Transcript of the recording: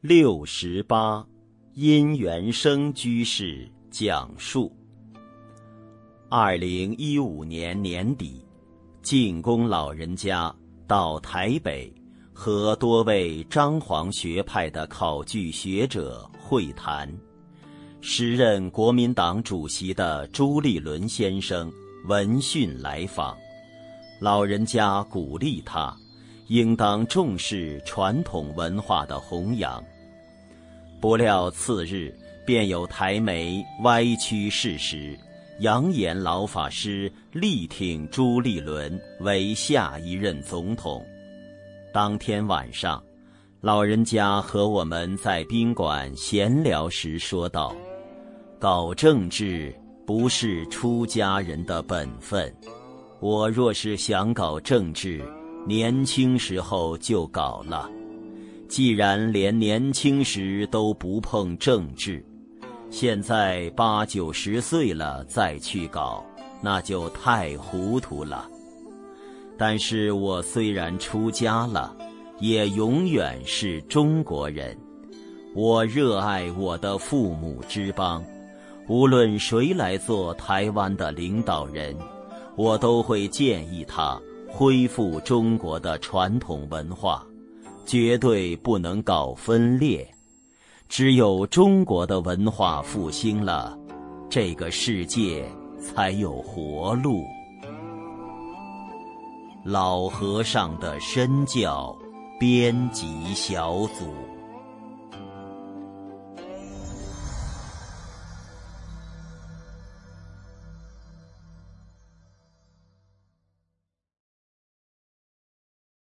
六十八，因缘生居士讲述。二零一五年年底，晋公老人家到台北和多位张皇学派的考据学者会谈。时任国民党主席的朱立伦先生闻讯来访，老人家鼓励他。应当重视传统文化的弘扬。不料次日便有台媒歪曲事实，扬言老法师力挺朱立伦为下一任总统。当天晚上，老人家和我们在宾馆闲聊时说道：“搞政治不是出家人的本分。我若是想搞政治。”年轻时候就搞了，既然连年轻时都不碰政治，现在八九十岁了再去搞，那就太糊涂了。但是我虽然出家了，也永远是中国人。我热爱我的父母之邦，无论谁来做台湾的领导人，我都会建议他。恢复中国的传统文化，绝对不能搞分裂。只有中国的文化复兴了，这个世界才有活路。老和尚的身教编辑小组。